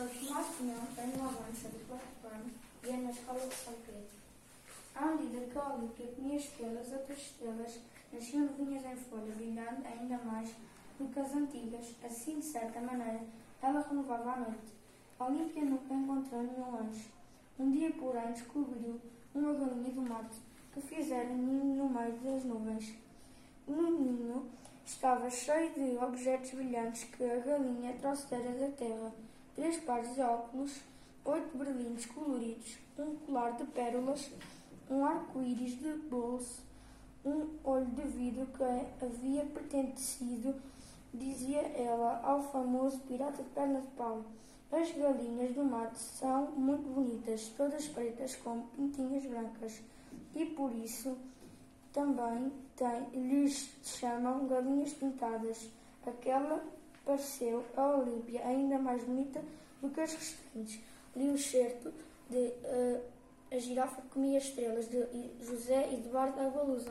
Sou Pinhão, tenho 9 anos, sou de quarto ano e é na escola de São Pedro. À medida que a Olímpia comia estrelas, outras estrelas nasciam novinhas em folha, brilhando ainda mais do que as antigas. Assim, de certa maneira, ela renovava a noite. A Olímpia nunca encontrou nenhum anjo. Um dia, porém, descobriu uma galinha do mato que fizera ninho no meio das nuvens. O ninho estava cheio de objetos brilhantes que a galinha trouxera da terra. Três pares de óculos, oito berlindes coloridos, um colar de pérolas, um arco-íris de bolso, um olho de vidro que havia pertencido, dizia ela, ao famoso pirata de perna de pau. As galinhas do mato são muito bonitas, todas pretas com pintinhas brancas, e por isso também tem, lhes chamam galinhas pintadas. Aquela pareceu a Olímpia ainda mais bonita do que as restantes. Li o certo de uh, A Girafa Comia Estrelas, de José Eduardo Agualusa.